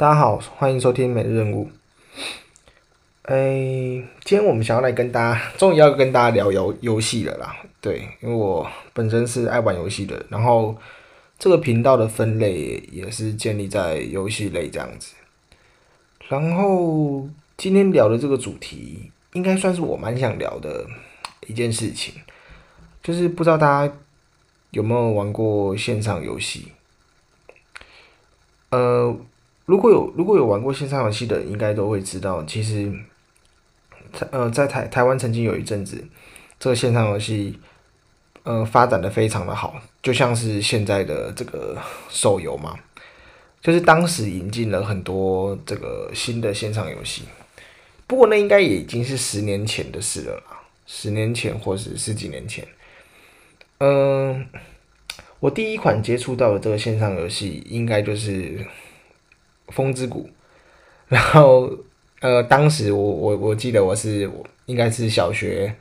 大家好，欢迎收听每日任务。哎，今天我们想要来跟大家，终于要跟大家聊游游戏了啦。对，因为我本身是爱玩游戏的，然后这个频道的分类也是建立在游戏类这样子。然后今天聊的这个主题，应该算是我蛮想聊的一件事情，就是不知道大家有没有玩过线上游戏？呃。如果有如果有玩过线上游戏的，应该都会知道，其实，呃，在台台湾曾经有一阵子，这个线上游戏，呃，发展的非常的好，就像是现在的这个手游嘛，就是当时引进了很多这个新的线上游戏，不过那应该也已经是十年前的事了啦，十年前或是十几年前，嗯、我第一款接触到的这个线上游戏，应该就是。风之谷，然后呃，当时我我我记得我是应该是小学，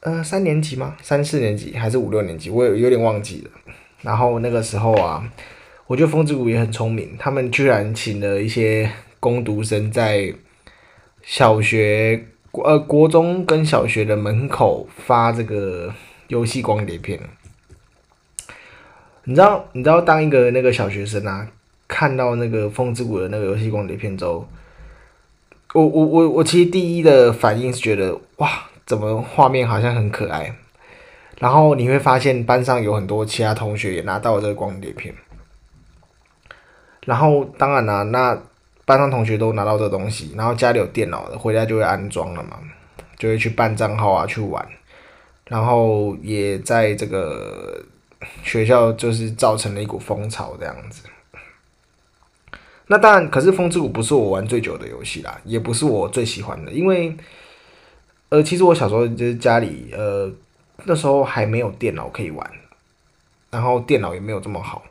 呃三年级吗？三四年级还是五六年级？我有有点忘记了。然后那个时候啊，我觉得风之谷也很聪明，他们居然请了一些工读生在小学呃国中跟小学的门口发这个游戏光碟片。你知道你知道当一个那个小学生啊？看到那个《风之谷》的那个游戏光碟片之后，我我我我其实第一的反应是觉得哇，怎么画面好像很可爱？然后你会发现班上有很多其他同学也拿到了这个光碟片，然后当然啦、那班上同学都拿到这东西，然后家里有电脑的，回家就会安装了嘛，就会去办账号啊去玩，然后也在这个学校就是造成了一股风潮这样子。那当然，可是《风之谷》不是我玩最久的游戏啦，也不是我最喜欢的，因为，呃，其实我小时候就是家里，呃，那时候还没有电脑可以玩，然后电脑也没有这么好，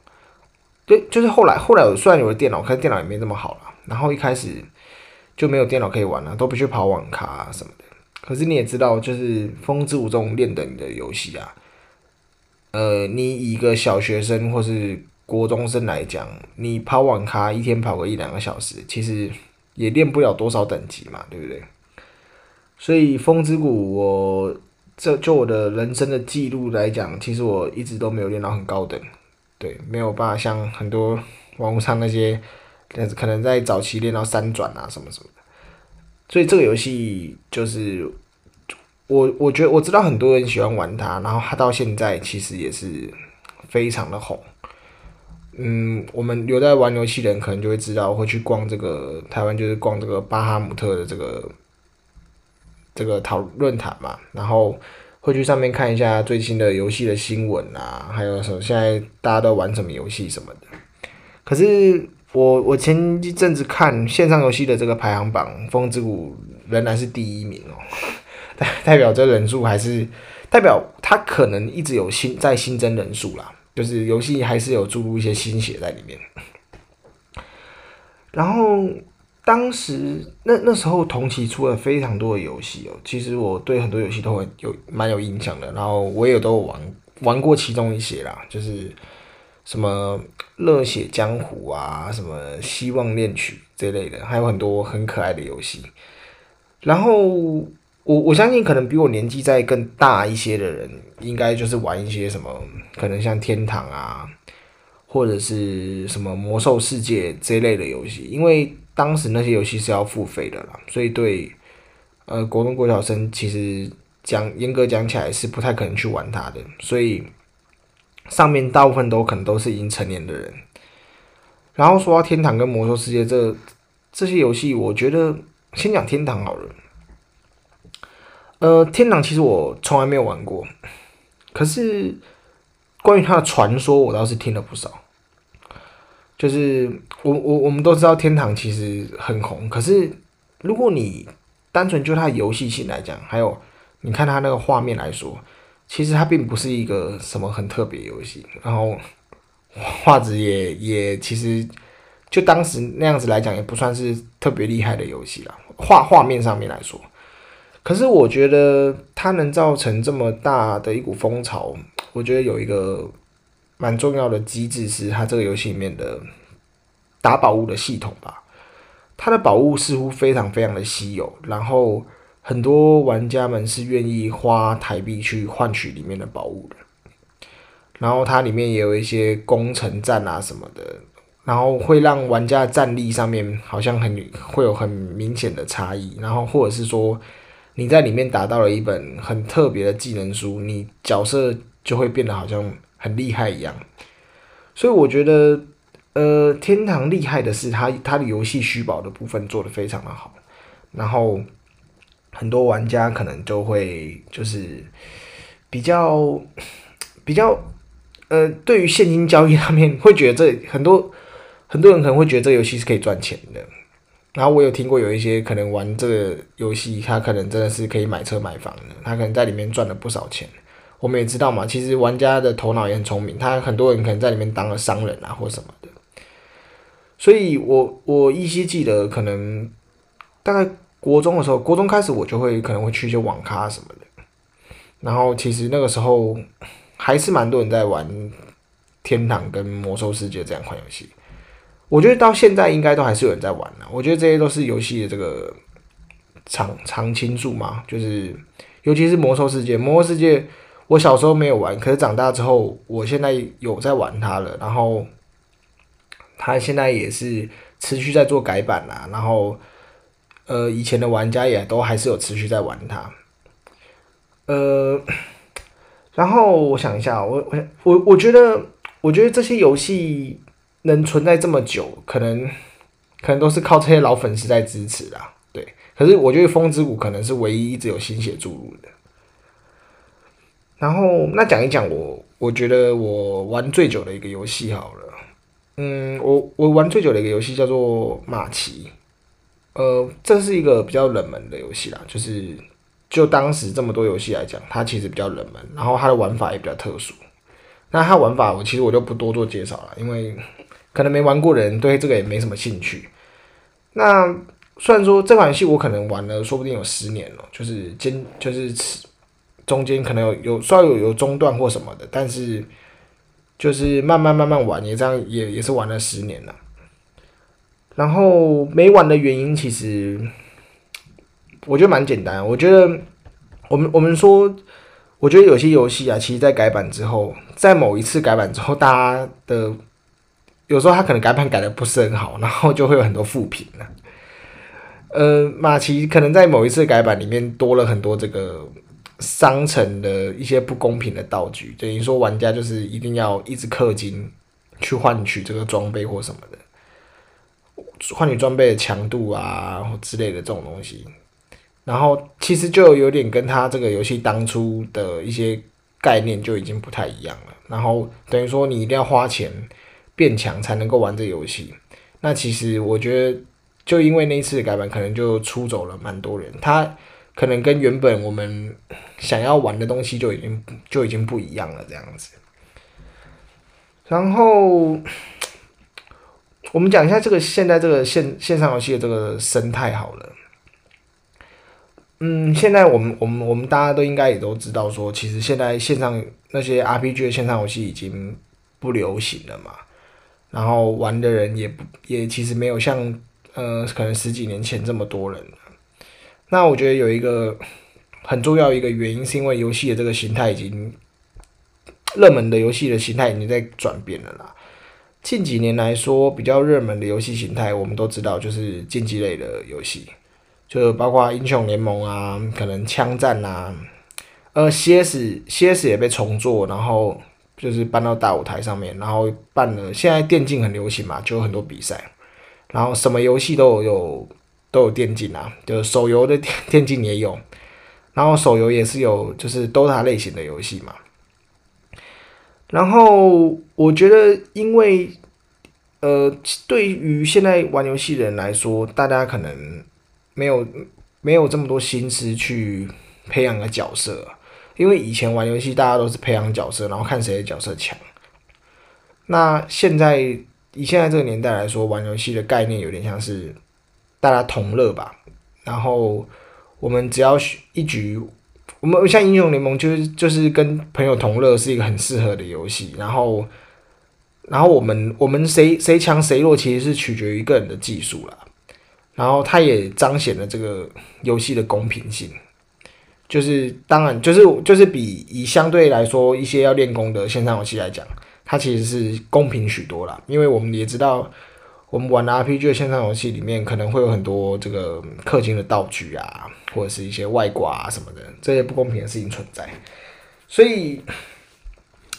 对，就是后来后来我虽然有了电脑，可是电脑也没这么好了，然后一开始就没有电脑可以玩了，都必须跑网咖什么的。可是你也知道，就是《风之谷》这种练等的游戏啊，呃，你以一个小学生或是国中生来讲，你跑网咖一天跑个一两个小时，其实也练不了多少等级嘛，对不对？所以风之谷，我这就我的人生的记录来讲，其实我一直都没有练到很高等，对，没有办法像很多网络上那些，可能在早期练到三转啊什么什么的。所以这个游戏就是我，我觉得我知道很多人喜欢玩它，然后它到现在其实也是非常的红。嗯，我们有在玩游戏的人可能就会知道，会去逛这个台湾，就是逛这个巴哈姆特的这个这个讨论坛嘛，然后会去上面看一下最新的游戏的新闻啊，还有什么现在大家都玩什么游戏什么的。可是我我前一阵子看线上游戏的这个排行榜，《风之谷》仍然是第一名哦，代代表这人数还是代表它可能一直有新在新增人数啦。就是游戏还是有注入一些心血在里面，然后当时那那时候同期出了非常多的游戏哦，其实我对很多游戏都会有蛮有印象的，然后我也都玩玩过其中一些啦，就是什么热血江湖啊，什么希望恋曲这类的，还有很多很可爱的游戏，然后。我我相信，可能比我年纪再更大一些的人，应该就是玩一些什么，可能像天堂啊，或者是什么魔兽世界这类的游戏，因为当时那些游戏是要付费的啦，所以对，呃，国中国小生其实讲严格讲起来是不太可能去玩它的，所以上面大部分都可能都是已经成年的人。然后说到天堂跟魔兽世界这这些游戏，我觉得先讲天堂好了。呃，天堂其实我从来没有玩过，可是关于它的传说，我倒是听了不少。就是我我我们都知道天堂其实很红，可是如果你单纯就它游戏性来讲，还有你看它那个画面来说，其实它并不是一个什么很特别游戏，然后画质也也其实就当时那样子来讲，也不算是特别厉害的游戏啦。画画面上面来说。可是我觉得它能造成这么大的一股风潮，我觉得有一个蛮重要的机制是它这个游戏里面的打宝物的系统吧。它的宝物似乎非常非常的稀有，然后很多玩家们是愿意花台币去换取里面的宝物的。然后它里面也有一些攻城战啊什么的，然后会让玩家战力上面好像很会有很明显的差异。然后或者是说你在里面打到了一本很特别的技能书，你角色就会变得好像很厉害一样。所以我觉得。呃，天堂厉害的是它，它的游戏虚宝的部分做得非常的好，然后很多玩家可能就会就是比较比较呃，对于现金交易上面会觉得这很多很多人可能会觉得这游戏是可以赚钱的。然后我有听过有一些可能玩这个游戏，他可能真的是可以买车买房的，他可能在里面赚了不少钱。我们也知道嘛，其实玩家的头脑也很聪明，他很多人可能在里面当了商人啊，或什么的。所以我，我依稀记得，可能大概国中的时候，国中开始我就会可能会去一些网咖什么的。然后，其实那个时候还是蛮多人在玩《天堂》跟《魔兽世界》这两款游戏。我觉得到现在应该都还是有人在玩的。我觉得这些都是游戏的这个常常青树嘛，就是尤其是《魔兽世界》，《魔兽世界》我小时候没有玩，可是长大之后，我现在有在玩它了。然后。它现在也是持续在做改版啦，然后，呃，以前的玩家也都还是有持续在玩它，呃，然后我想一下，我我我我觉得，我觉得这些游戏能存在这么久，可能可能都是靠这些老粉丝在支持啦，对。可是我觉得《风之谷》可能是唯一一直有心血注入的。然后，那讲一讲我我觉得我玩最久的一个游戏好了。嗯，我我玩最久的一个游戏叫做马奇，呃，这是一个比较冷门的游戏啦，就是就当时这么多游戏来讲，它其实比较冷门，然后它的玩法也比较特殊。那它玩法我其实我就不多做介绍了，因为可能没玩过的人对这个也没什么兴趣。那虽然说这款游戏我可能玩了，说不定有十年了，就是间就是中间可能有有稍微有有中断或什么的，但是。就是慢慢慢慢玩，也这样也也是玩了十年了。然后没玩的原因，其实我觉得蛮简单。我觉得我们我们说，我觉得有些游戏啊，其实在改版之后，在某一次改版之后，大家的有时候他可能改版改的不是很好，然后就会有很多负评了。呃，马奇可能在某一次改版里面多了很多这个。商城的一些不公平的道具，等于说玩家就是一定要一直氪金去换取这个装备或什么的，换取装备的强度啊之类的这种东西。然后其实就有点跟他这个游戏当初的一些概念就已经不太一样了。然后等于说你一定要花钱变强才能够玩这游戏。那其实我觉得就因为那一次改版，可能就出走了蛮多人。他。可能跟原本我们想要玩的东西就已经就已经不一样了，这样子。然后我们讲一下这个现在这个线线上游戏的这个生态好了。嗯，现在我们我们我们大家都应该也都知道说，其实现在线上那些 RPG 的线上游戏已经不流行了嘛。然后玩的人也也其实没有像呃可能十几年前这么多人。那我觉得有一个很重要一个原因，是因为游戏的这个形态已经热门的游戏的形态已经在转变了啦。近几年来说，比较热门的游戏形态，我们都知道就是竞技类的游戏，就包括英雄联盟啊，可能枪战啊，呃，CS CS 也被重做，然后就是搬到大舞台上面，然后办了。现在电竞很流行嘛，就有很多比赛，然后什么游戏都有。都有电竞啊，就手游的电 电竞也有，然后手游也是有，就是 DOTA 类型的游戏嘛。然后我觉得，因为呃，对于现在玩游戏的人来说，大家可能没有没有这么多心思去培养个角色，因为以前玩游戏大家都是培养角色，然后看谁的角色强。那现在以现在这个年代来说，玩游戏的概念有点像是。大家同乐吧，然后我们只要一局，我们像英雄联盟就是就是跟朋友同乐是一个很适合的游戏。然后然后我们我们谁谁强谁弱，其实是取决于个人的技术啦。然后它也彰显了这个游戏的公平性，就是当然就是就是比以相对来说一些要练功的线上游戏来讲，它其实是公平许多啦。因为我们也知道，我们玩的 RPG 的线上游戏里面可能会有很多这个氪金的道具啊，或者是一些外挂啊什么的这些不公平的事情存在。所以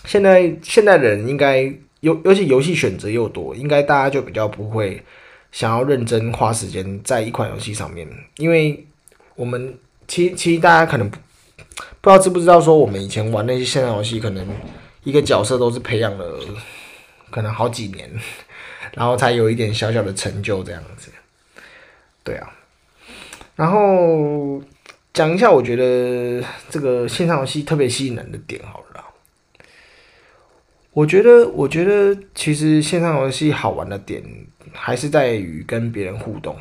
现在现在人应该尤尤其游戏选择又多，应该大家就比较不会。想要认真花时间在一款游戏上面，因为我们其其实大家可能不知道知不知道，说我们以前玩那些线上游戏，可能一个角色都是培养了可能好几年，然后才有一点小小的成就这样子。对啊，然后讲一下，我觉得这个线上游戏特别吸引人的点好了。我觉得，我觉得其实线上游戏好玩的点。还是在于跟别人互动。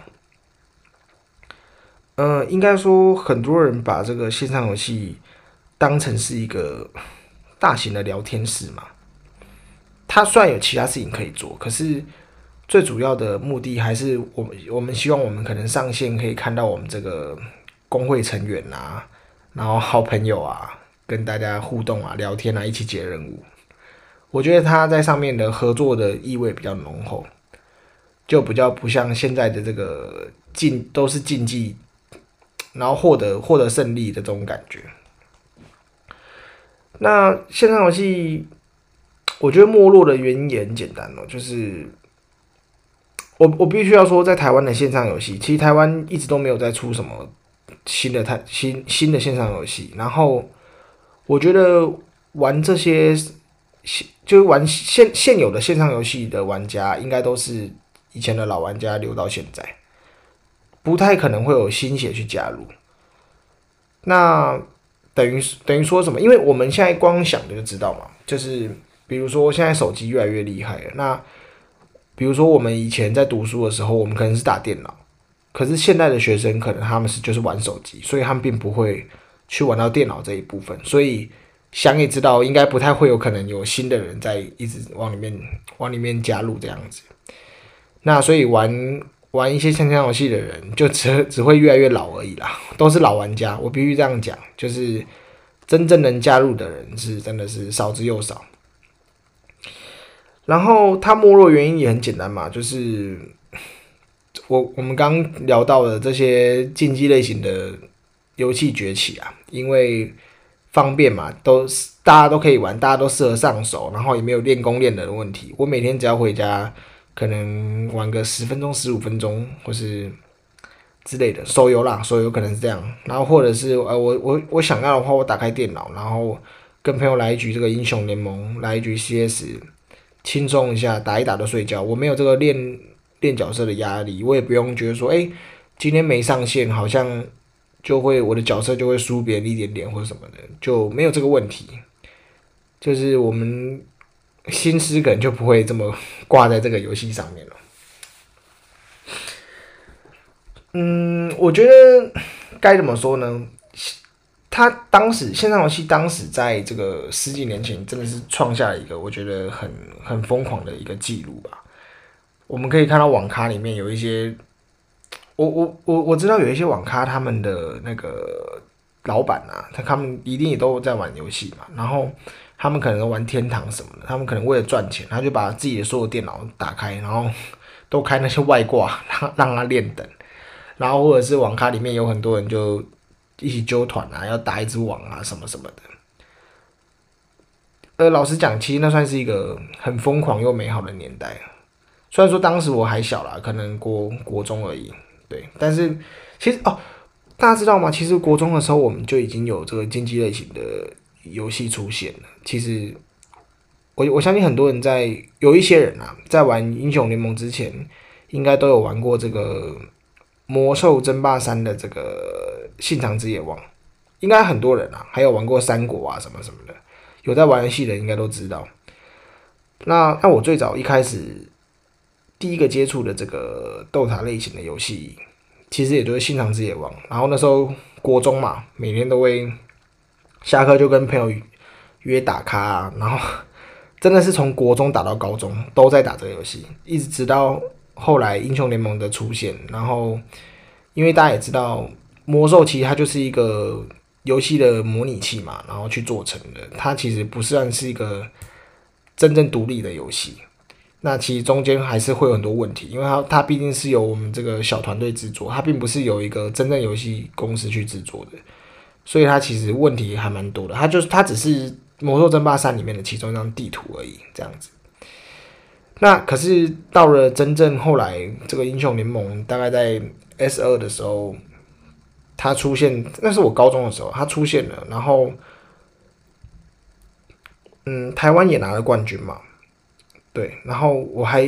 呃，应该说很多人把这个线上游戏当成是一个大型的聊天室嘛。它虽然有其他事情可以做，可是最主要的目的还是我们我们希望我们可能上线可以看到我们这个工会成员啊，然后好朋友啊，跟大家互动啊、聊天啊，一起解任务。我觉得他在上面的合作的意味比较浓厚。就比较不像现在的这个竞都是竞技，然后获得获得胜利的这种感觉。那线上游戏，我觉得没落的原因也很简单哦，就是我我必须要说，在台湾的线上游戏，其实台湾一直都没有在出什么新的太新新的线上游戏。然后我觉得玩这些现就是玩现现有的线上游戏的玩家，应该都是。以前的老玩家留到现在，不太可能会有新血去加入。那等于等于说什么？因为我们现在光想的就知道嘛，就是比如说现在手机越来越厉害了。那比如说我们以前在读书的时候，我们可能是打电脑，可是现在的学生可能他们是就是玩手机，所以他们并不会去玩到电脑这一部分。所以想也知道，应该不太会有可能有新的人在一直往里面往里面加入这样子。那所以玩玩一些线上游戏的人，就只只会越来越老而已啦，都是老玩家。我必须这样讲，就是真正能加入的人是真的是少之又少。然后它没落原因也很简单嘛，就是我我们刚聊到的这些竞技类型的游戏崛起啊，因为方便嘛，都大家都可以玩，大家都适合上手，然后也没有练功练的问题。我每天只要回家。可能玩个十分钟、十五分钟，或是之类的手游啦，手游可能是这样。然后或者是呃，我我我想要的话，我打开电脑，然后跟朋友来一局这个英雄联盟，来一局 CS，轻松一下，打一打就睡觉。我没有这个练练角色的压力，我也不用觉得说，哎，今天没上线，好像就会我的角色就会输别人一点点或者什么的，就没有这个问题。就是我们。心思可能就不会这么挂在这个游戏上面了。嗯，我觉得该怎么说呢？他当时线上游戏当时在这个十几年前真的是创下了一个我觉得很很疯狂的一个记录吧。我们可以看到网咖里面有一些，我我我我知道有一些网咖他们的那个老板啊，他他们一定也都在玩游戏嘛，然后。他们可能玩天堂什么的，他们可能为了赚钱，他就把自己的所有电脑打开，然后都开那些外挂，让让他练等，然后或者是网咖里面有很多人就一起揪团啊，要打一支网啊什么什么的。呃，老实讲，其实那算是一个很疯狂又美好的年代。虽然说当时我还小啦，可能国国中而已，对，但是其实哦，大家知道吗？其实国中的时候我们就已经有这个竞技类型的。游戏出现了，其实我我相信很多人在有一些人啊，在玩英雄联盟之前，应该都有玩过这个魔兽争霸三的这个信长之野望，应该很多人啊，还有玩过三国啊什么什么的，有在玩游戏的应该都知道。那那我最早一开始第一个接触的这个斗塔类型的游戏，其实也就是信长之野望，然后那时候国中嘛，每天都会。下课就跟朋友约打卡，然后真的是从国中打到高中都在打这个游戏，一直直到后来英雄联盟的出现。然后，因为大家也知道，魔兽其实它就是一个游戏的模拟器嘛，然后去做成的。它其实不算是一个真正独立的游戏。那其实中间还是会有很多问题，因为它它毕竟是由我们这个小团队制作，它并不是由一个真正游戏公司去制作的，所以它其实问题还蛮多的。它就是它只是。《魔兽争霸三》里面的其中一张地图而已，这样子。那可是到了真正后来，这个英雄联盟大概在 S 二的时候，它出现，那是我高中的时候，它出现了。然后，嗯，台湾也拿了冠军嘛，对。然后我还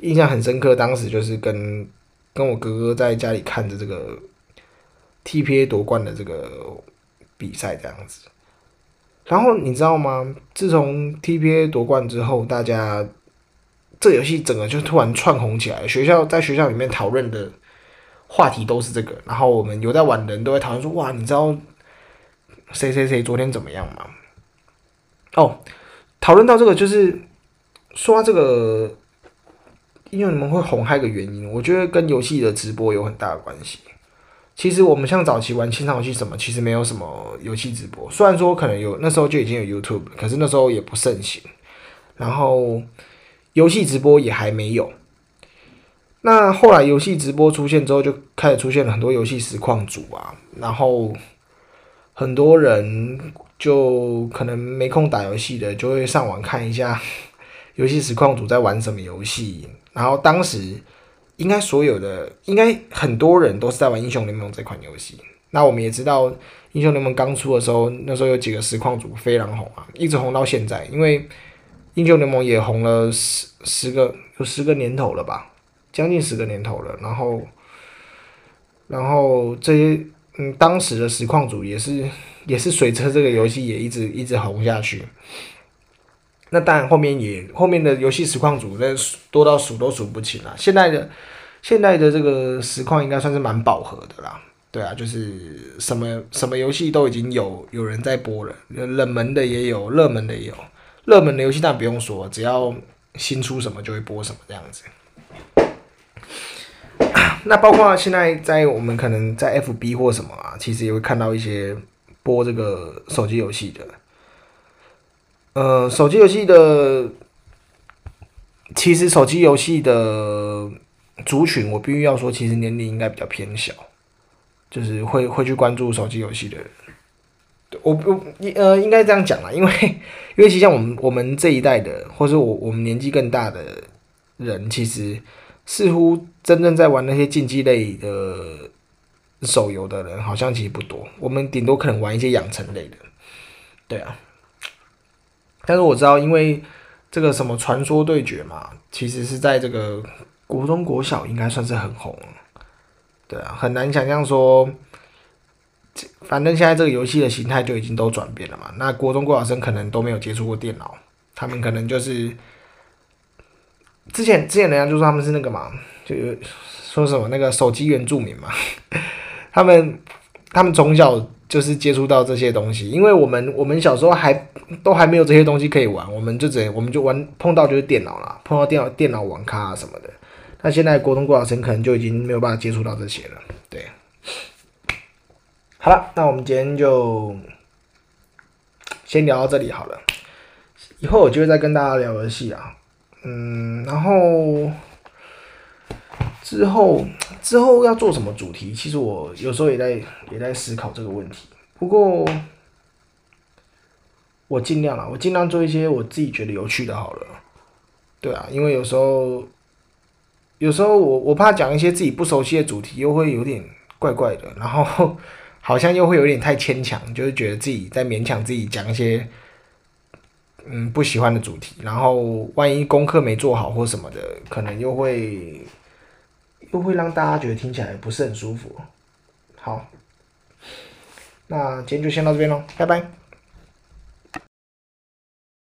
印象很深刻，当时就是跟跟我哥哥在家里看着这个 TPA 夺冠的这个比赛，这样子。然后你知道吗？自从 TPA 夺冠之后，大家这游戏整个就突然窜红起来。学校在学校里面讨论的话题都是这个。然后我们有在玩的人都会讨论说：“哇，你知道谁谁谁昨天怎么样吗？”哦，讨论到这个，就是说这个，因为你们会红，还有一个原因，我觉得跟游戏的直播有很大的关系。其实我们像早期玩线上游戏什么，其实没有什么游戏直播。虽然说可能有，那时候就已经有 YouTube，可是那时候也不盛行。然后游戏直播也还没有。那后来游戏直播出现之后，就开始出现了很多游戏实况组啊。然后很多人就可能没空打游戏的，就会上网看一下 游戏实况组在玩什么游戏。然后当时。应该所有的，应该很多人都是在玩英雄联盟这款游戏。那我们也知道，英雄联盟刚出的时候，那时候有几个实况主非常红啊，一直红到现在。因为英雄联盟也红了十十个，有十个年头了吧，将近十个年头了。然后，然后这些嗯，当时的实况主也是也是随着这个游戏也一直一直红下去。那当然，后面也后面的游戏实况组那多到数都数不清了。现在的现在的这个实况应该算是蛮饱和的啦。对啊，就是什么什么游戏都已经有有人在播了，冷门的也有，热门的也有。热门的游戏当然不用说，只要新出什么就会播什么这样子。那包括现在在我们可能在 FB 或什么啊，其实也会看到一些播这个手机游戏的。呃，手机游戏的，其实手机游戏的族群，我必须要说，其实年龄应该比较偏小，就是会会去关注手机游戏的人。我不呃，应该这样讲啦，因为 因为其实像我们我们这一代的，或是我我们年纪更大的人，其实似乎真正在玩那些竞技类的手游的人，好像其实不多。我们顶多可能玩一些养成类的，对啊。但是我知道，因为这个什么传说对决嘛，其实是在这个国中国小应该算是很红，对啊，很难想象说，反正现在这个游戏的形态就已经都转变了嘛。那国中国小生可能都没有接触过电脑，他们可能就是之前之前人家就说他们是那个嘛，就说什么那个手机原住民嘛，他们他们从小。就是接触到这些东西，因为我们我们小时候还都还没有这些东西可以玩，我们就只能我们就玩碰到就是电脑啦，碰到电脑电脑网咖啊什么的。那现在国中国小生可能就已经没有办法接触到这些了。对，好了，那我们今天就先聊到这里好了，以后我就会再跟大家聊游戏啊，嗯，然后。之后之后要做什么主题？其实我有时候也在也在思考这个问题。不过我尽量啊，我尽量做一些我自己觉得有趣的好了。对啊，因为有时候有时候我我怕讲一些自己不熟悉的主题，又会有点怪怪的，然后 好像又会有点太牵强，就是觉得自己在勉强自己讲一些嗯不喜欢的主题，然后万一功课没做好或什么的，可能又会。不会让大家觉得听起来不是很舒服。好，那今天就先到这边喽，拜拜。